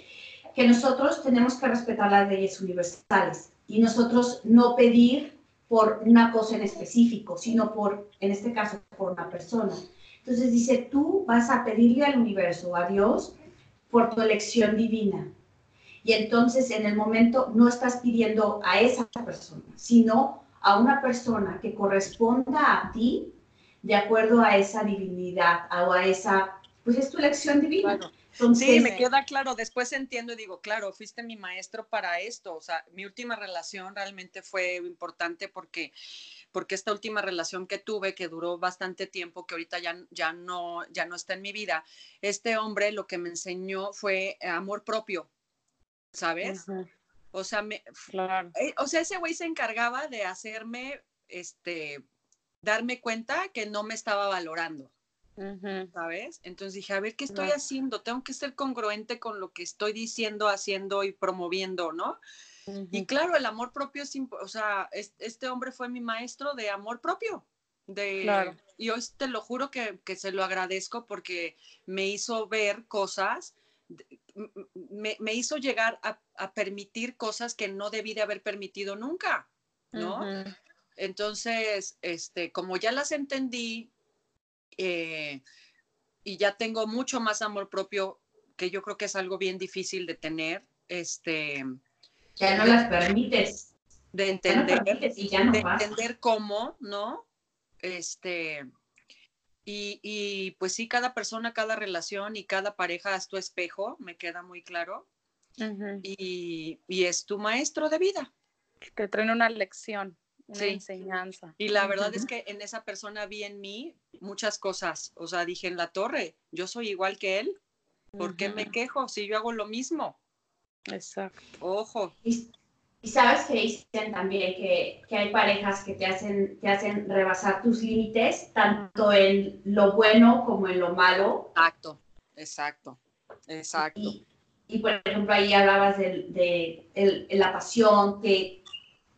que nosotros tenemos que respetar las leyes universales y nosotros no pedir por una cosa en específico, sino por, en este caso, por una persona. Entonces dice, tú vas a pedirle al universo, a Dios, por tu elección divina. Y entonces en el momento no estás pidiendo a esa persona, sino a una persona que corresponda a ti de acuerdo a esa divinidad o a esa pues es tu elección divina. Sí, me queda claro. Después entiendo y digo, claro, fuiste mi maestro para esto. O sea, mi última relación realmente fue importante porque, porque esta última relación que tuve, que duró bastante tiempo, que ahorita ya, ya, no, ya no está en mi vida, este hombre lo que me enseñó fue amor propio, ¿sabes? O sea, me, eh, o sea, ese güey se encargaba de hacerme, este, darme cuenta que no me estaba valorando. ¿Sabes? Entonces dije, a ver, ¿qué estoy haciendo? Tengo que ser congruente con lo que estoy diciendo, haciendo y promoviendo, ¿no? Y claro, el amor propio es, o sea, este hombre fue mi maestro de amor propio. De, Y hoy te lo juro que, se lo agradezco porque me hizo ver cosas, me, hizo llegar a, permitir cosas que no debí de haber permitido nunca, ¿no? Entonces, este, como ya las entendí, eh, y ya tengo mucho más amor propio, que yo creo que es algo bien difícil de tener. Este, ya no las permites. De entender, de entender cómo, ¿no? Este, y, y, pues sí, cada persona, cada relación y cada pareja es tu espejo, me queda muy claro. y, y, es tu maestro de vida. Te traen una lección una enseñanza. Y la verdad es que en esa persona vi en mí muchas cosas. O sea, dije en la torre, yo soy igual que él. ¿Por qué me quejo si yo hago lo mismo? Exacto. Ojo. Y, sabes que dicen también que, que, hay parejas que te hacen, te hacen rebasar tus límites, tanto en lo bueno como en lo malo. Exacto, exacto, exacto. Y, por ejemplo, ahí hablabas de, de la pasión, que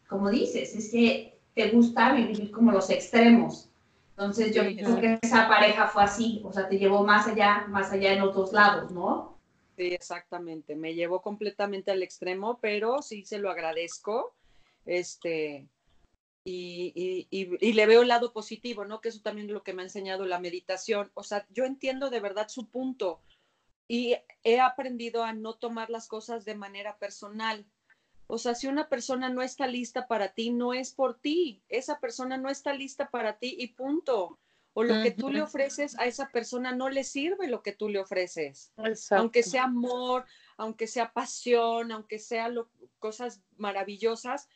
como dices, es que te gusta vivir como los extremos. Entonces yo creo que esa pareja fue así, o sea, te llevó más allá, más allá en los dos lados, ¿no? Sí, exactamente, me llevó completamente al extremo, pero sí se lo agradezco, este, y, y, le veo el lado positivo, ¿no? Que eso también es lo que me ha enseñado la meditación, o sea, yo entiendo de verdad su punto y he aprendido a no tomar las cosas de manera personal, o sea, si una persona no está lista para ti, no es por ti. Esa persona no está lista para ti y punto. O lo que tú le ofreces a esa persona no le sirve lo que tú le ofreces. Aunque sea amor, aunque sea pasión, aunque sea lo, cosas maravillosas,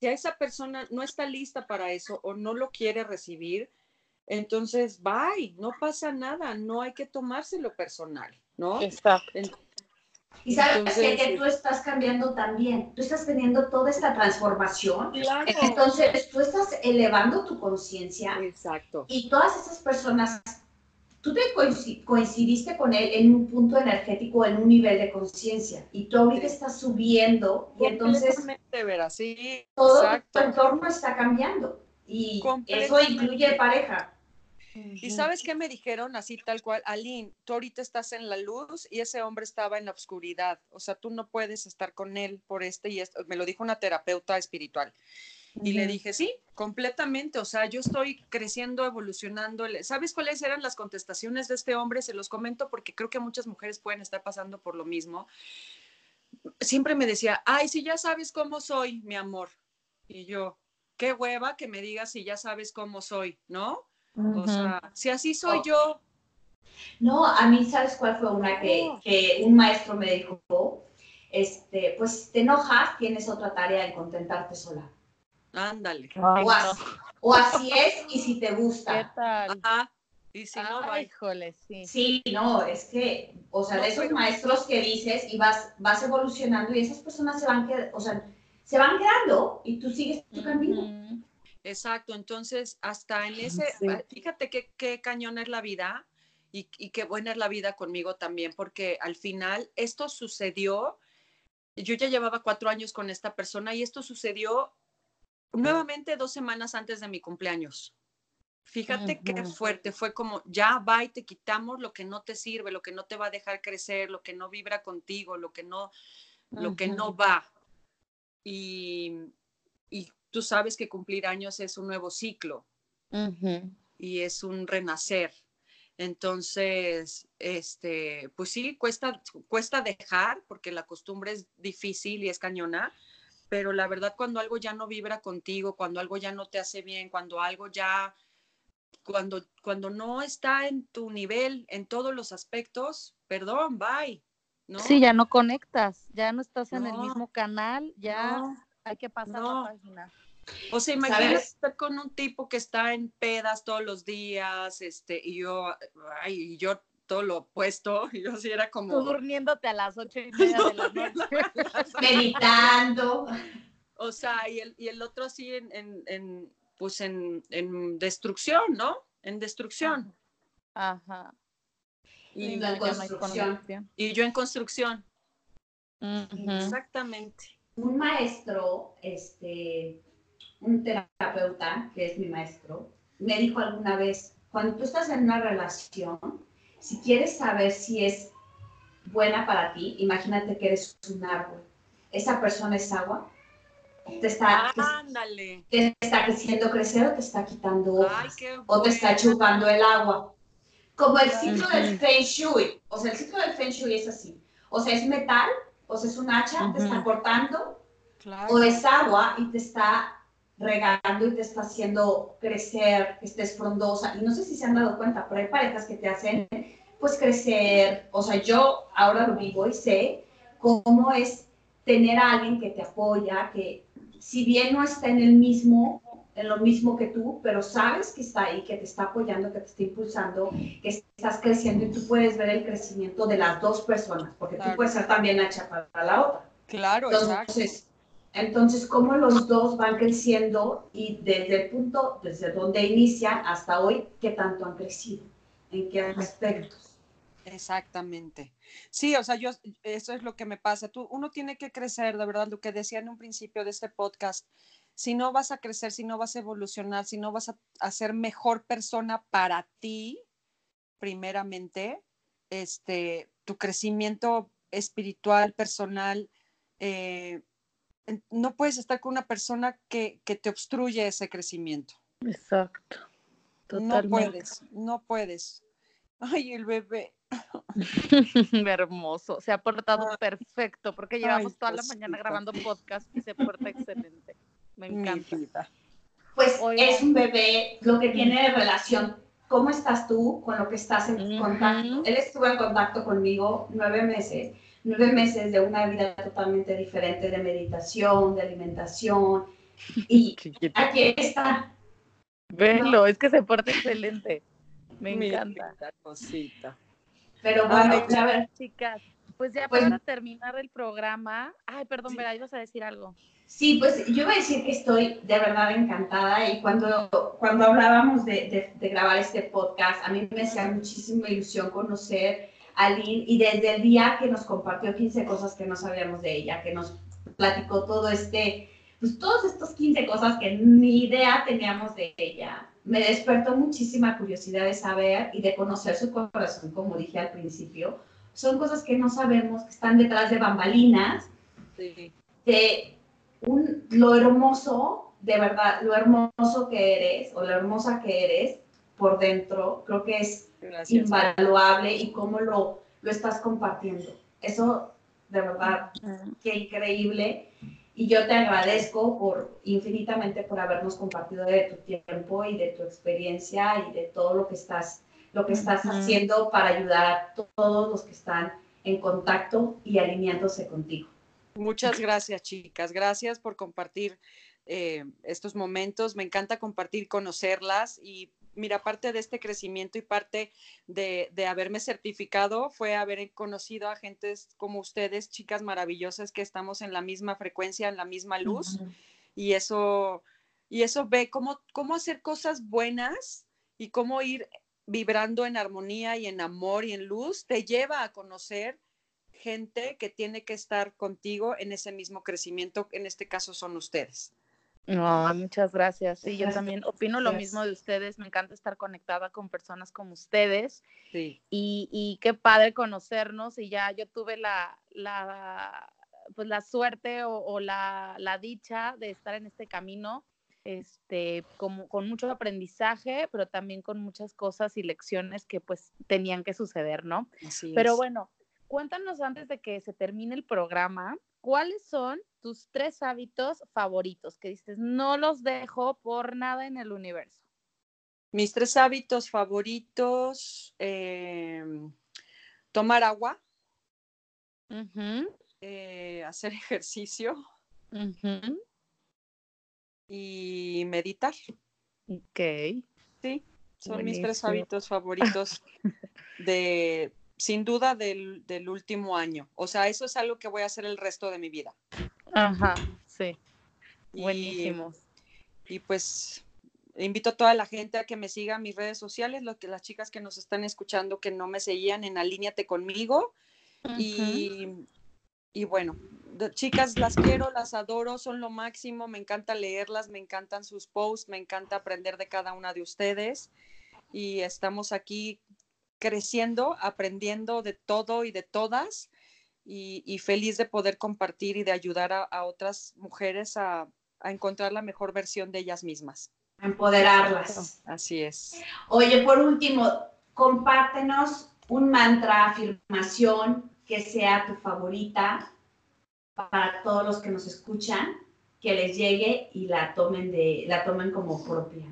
si a esa persona no está lista para eso o no lo quiere recibir, entonces, bye, no pasa nada, no hay que tomárselo personal, ¿no? Exacto. Y sabes Entonces, que, que tú estás cambiando también, tú estás teniendo toda esta transformación. Claro. Entonces, tú estás elevando tu conciencia Exacto. y todas esas personas, tú te coinci- coincidiste con él en un punto energético, en un nivel de conciencia y tú ahorita estás subiendo y entonces sí, todo tu entorno está cambiando y eso incluye pareja. ¿Y sabes qué me dijeron así tal cual? Aline, tú ahorita estás en la luz y ese hombre estaba en la oscuridad. O sea, tú no puedes estar con él por este y esto. Me lo dijo una terapeuta espiritual. Y le dije, sí, completamente. O sea, yo estoy creciendo, evolucionando. ¿Sabes cuáles eran las contestaciones de este hombre? Se los comento porque creo que muchas mujeres pueden estar pasando por lo mismo. Siempre me decía, ay, si ya sabes cómo soy, mi amor. Y yo, qué hueva que me digas si ya sabes cómo soy, ¿no? O sea, si así soy Oh. yo, No, a mí, ¿sabes cuál fue una que, que un maestro me dijo? Este, pues si te enojas, tienes otra tarea en contentarte sola. ándale. Ay, O no. así, o así es, y si te ¿Qué gusta. tal? Ajá. Y si no, Ay, bye. híjole, sí. Sí, no, es que, o sea, No, de esos pero- maestros que dices y vas, vas evolucionando y esas personas se van, qued- o sea, se van quedando y tú sigues tu camino. Exacto, entonces hasta en ese, Sí. fíjate qué, qué cañón es la vida y, y qué buena es la vida conmigo también, porque al final esto sucedió, yo ya llevaba cuatro años con esta persona y esto sucedió nuevamente dos semanas antes de mi cumpleaños. Fíjate qué Ujú. fuerte, fue como, ya va y te quitamos lo que no te sirve, lo que no te va a dejar crecer, lo que no vibra contigo, lo que no, lo que no va. Y, y tú sabes que cumplir años es un nuevo ciclo y es un renacer. Entonces, este, pues sí, cuesta, cuesta dejar porque la costumbre es difícil y es cañona, pero la verdad cuando algo ya no vibra contigo, cuando algo ya no te hace bien, cuando algo ya, cuando, cuando no está en tu nivel en todos los aspectos, perdón, bye. ¿no? Sí, ya no conectas, ya no estás en el mismo canal, ya No. Hay que pasar No. la página. O sea, imagínate ¿Sabes? estar con un tipo que está en pedas todos los días, este, y yo, ay, y yo todo lo opuesto, y yo sí era Tú como, durmiéndote a las ocho y media de la noche. Meditando. o sea, y el, y el otro así en, en, en, pues en, en destrucción, ¿no? En destrucción. Ajá. Y, ya no hay construcción. y yo en construcción. Exactamente. Un maestro, este, un terapeuta, que es mi maestro, me dijo alguna vez, cuando tú estás en una relación, si quieres saber si es buena para ti, imagínate que eres un árbol. Esa persona es agua, te está, Ándale. te está haciendo crecer o te está quitando hojas, o te está chupando el agua. Como el ciclo del Feng Shui. O sea, el ciclo del Feng Shui es así. O sea, es metal, o sea, es un hacha, te está cortando, Claro. o es agua y te está regando y te está haciendo crecer, que estés frondosa. Y no sé si se han dado cuenta, pero hay parejas que te hacen pues crecer. O sea, yo ahora lo vivo y sé cómo es tener a alguien que te apoya, que si bien no está en el mismo, en lo mismo que tú, pero sabes que está ahí, que te está apoyando, que te está impulsando, que estás creciendo y tú puedes ver el crecimiento de las dos personas, porque Claro. tú puedes ser también hacha para la otra. Claro, exacto. Entonces, entonces, cómo los dos van creciendo y desde el punto, desde donde inician hasta hoy, qué tanto han crecido, en qué aspectos. Exactamente. Sí, o sea, yo, eso es lo que me pasa. Tú, uno tiene que crecer, de verdad, lo que decía en un principio de este podcast. Si no vas a crecer, si no vas a evolucionar, si no vas a, a ser mejor persona para ti, primeramente, este, tu crecimiento espiritual, personal, eh, no puedes estar con una persona que, que te obstruye ese crecimiento. Exacto. No Totalmente. puedes, no puedes. Ay, el bebé. Hermoso. Se ha portado Ay. perfecto porque llevamos toda la mañana grabando podcast y se porta excelente. Me encanta. Pues es un bebé, lo que tiene de relación. ¿Cómo estás tú con lo que estás en contacto? Él estuvo en contacto conmigo nueve meses, nueve meses de una vida totalmente diferente de meditación, de alimentación. Y aquí está. Velo, es que se porta excelente. Me encanta. Cosita. Pero bueno, a ver. Chicas, pues ya pues, para terminar el programa. Ay, perdón, Vera, ibas a decir algo. Sí, pues yo voy a decir que estoy de verdad encantada y cuando, cuando hablábamos de, de, grabar este podcast, a mí me hacía muchísima ilusión conocer a Lynn y desde el día que nos compartió 15 cosas que no sabíamos de ella, que nos platicó todo este, pues todos estos 15 cosas que ni idea teníamos de ella, me despertó muchísima curiosidad de saber y de conocer su corazón, como dije al principio. Son cosas que no sabemos, que están detrás de bambalinas, sí. de un, lo hermoso, de verdad, lo hermoso que eres o lo hermosa que eres por dentro, creo que es invaluable y cómo lo, lo estás compartiendo. Eso, de verdad, qué increíble. Y yo te agradezco por infinitamente por habernos compartido de tu tiempo y de tu experiencia y de todo lo que estás, lo que estás haciendo para ayudar a todos los que están en contacto y alineándose contigo. Muchas gracias, chicas. Gracias por compartir eh, estos momentos. Me encanta compartir, conocerlas y mira, parte de este crecimiento y parte de, haberme certificado fue haber conocido a gentes como ustedes, chicas maravillosas, que estamos en la misma frecuencia, en la misma luz. Y eso, y eso ve cómo, cómo hacer cosas buenas y cómo ir vibrando en armonía y en amor y en luz, te lleva a conocer gente que tiene que estar contigo en ese mismo crecimiento, en este caso son ustedes. No, muchas gracias. Sí, yo también opino lo mismo de ustedes. Me encanta estar conectada con personas como ustedes. Sí. Y, qué padre conocernos. Y ya yo tuve la, la pues la suerte o, la, la, dicha de estar en este camino, este, como, con mucho aprendizaje, pero también con muchas cosas y lecciones que pues tenían que suceder, ¿no? Así pero bueno, cuéntanos antes de que se termine el programa, ¿cuáles son tus tres hábitos favoritos que dices, no los dejo por nada en el universo? Mis tres hábitos favoritos, em, tomar agua, eh, hacer ejercicio y meditar. Ok. Sí, son mis tres hábitos favoritos de, sin duda del, último año. O sea, eso es algo que voy a hacer el resto de mi vida. Ajá, sí. Buenísimo. Y pues invito a toda la gente a que me siga en mis redes sociales, lo que las chicas que nos están escuchando que no me seguían en Alíñate conmigo. y, y, bueno, chicas, las quiero, las adoro, son lo máximo, me encanta leerlas, me encantan sus posts, me encanta aprender de cada una de ustedes. Y estamos aquí creciendo, aprendiendo de todo y de todas y, feliz de poder compartir y de ayudar a, otras mujeres a, encontrar la mejor versión de ellas mismas. Empoderarlas. Así es. Oye, por último, compártenos un mantra, afirmación que sea tu favorita para todos los que nos escuchan, que les llegue y la tomen de, la tomen como propia.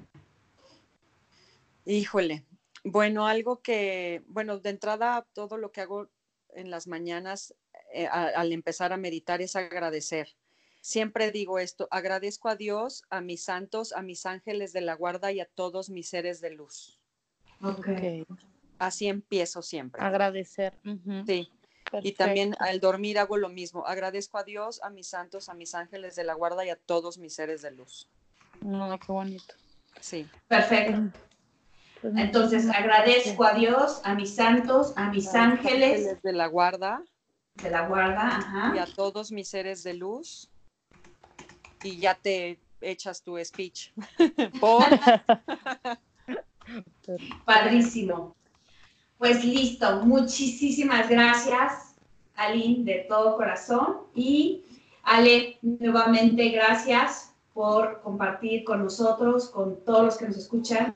Híjole, bueno, algo que, bueno, de entrada todo lo que hago en las mañanas eh, al empezar a meditar es agradecer. Siempre digo esto, agradezco a Dios, a mis santos, a mis ángeles de la guarda y a todos mis seres de luz. Ok. Así empiezo siempre. Agradecer. Sí. Y también al dormir hago lo mismo. Agradezco a Dios, a mis santos, a mis ángeles de la guarda y a todos mis seres de luz. No, qué bonito. Sí. Perfecto. Pues Entonces agradezco a Dios, a mis santos, a mis ángeles, de la guarda, de la guarda, ajá. y a todos mis seres de luz. Y ya te echas tu speech. Padrísimo. Pues listo, muchísimas gracias, Aline, de todo corazón. Y Ale, nuevamente gracias por compartir con nosotros, con todos los que nos escuchan,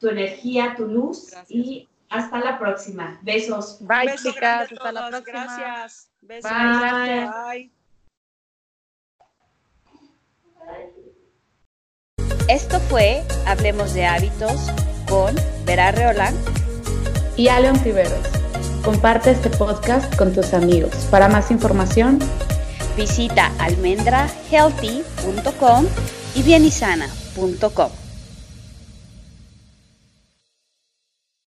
tu energía, tu luz y hasta la próxima. Besos. Bye, chicas. Hasta la próxima. Gracias. Besos. Bye. Bye. Esto fue Hablemos de Hábitos con Vera Reolán y Aleon Tiveros. Comparte este podcast con tus amigos. Para más información, visita almendrahealthy.com y bienisana.com.